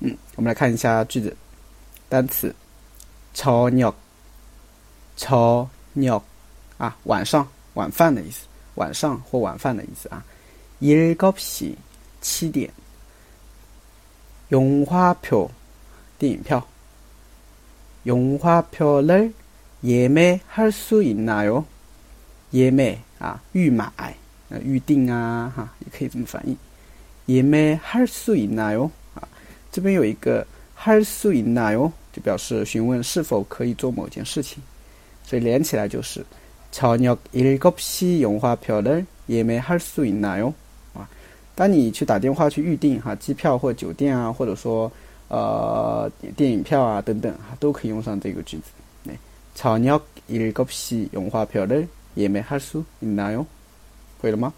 嗯，我们来看一下句子，单词，저녁저녁啊，晚上晚饭的意思，晚上或晚饭的意思啊。일곱시七点，영화표电影票，영화표를예매할수있나 요？ 예매啊，预买，呃，预定啊，哈，也可以这么翻译。예매할수있나 요？ 这边有一个할수있나 요， 就表示询问是否可以做某件事情，所以连起来就是저녁일곱시영화표를예매할수있나 요？ 啊，当你去打电话去预定哈机票或酒店啊，或者说呃电影票啊等等哈，都可以用上这个句子。哎，저녁일곱시영화표를예매할수있나 요？ 会了吗？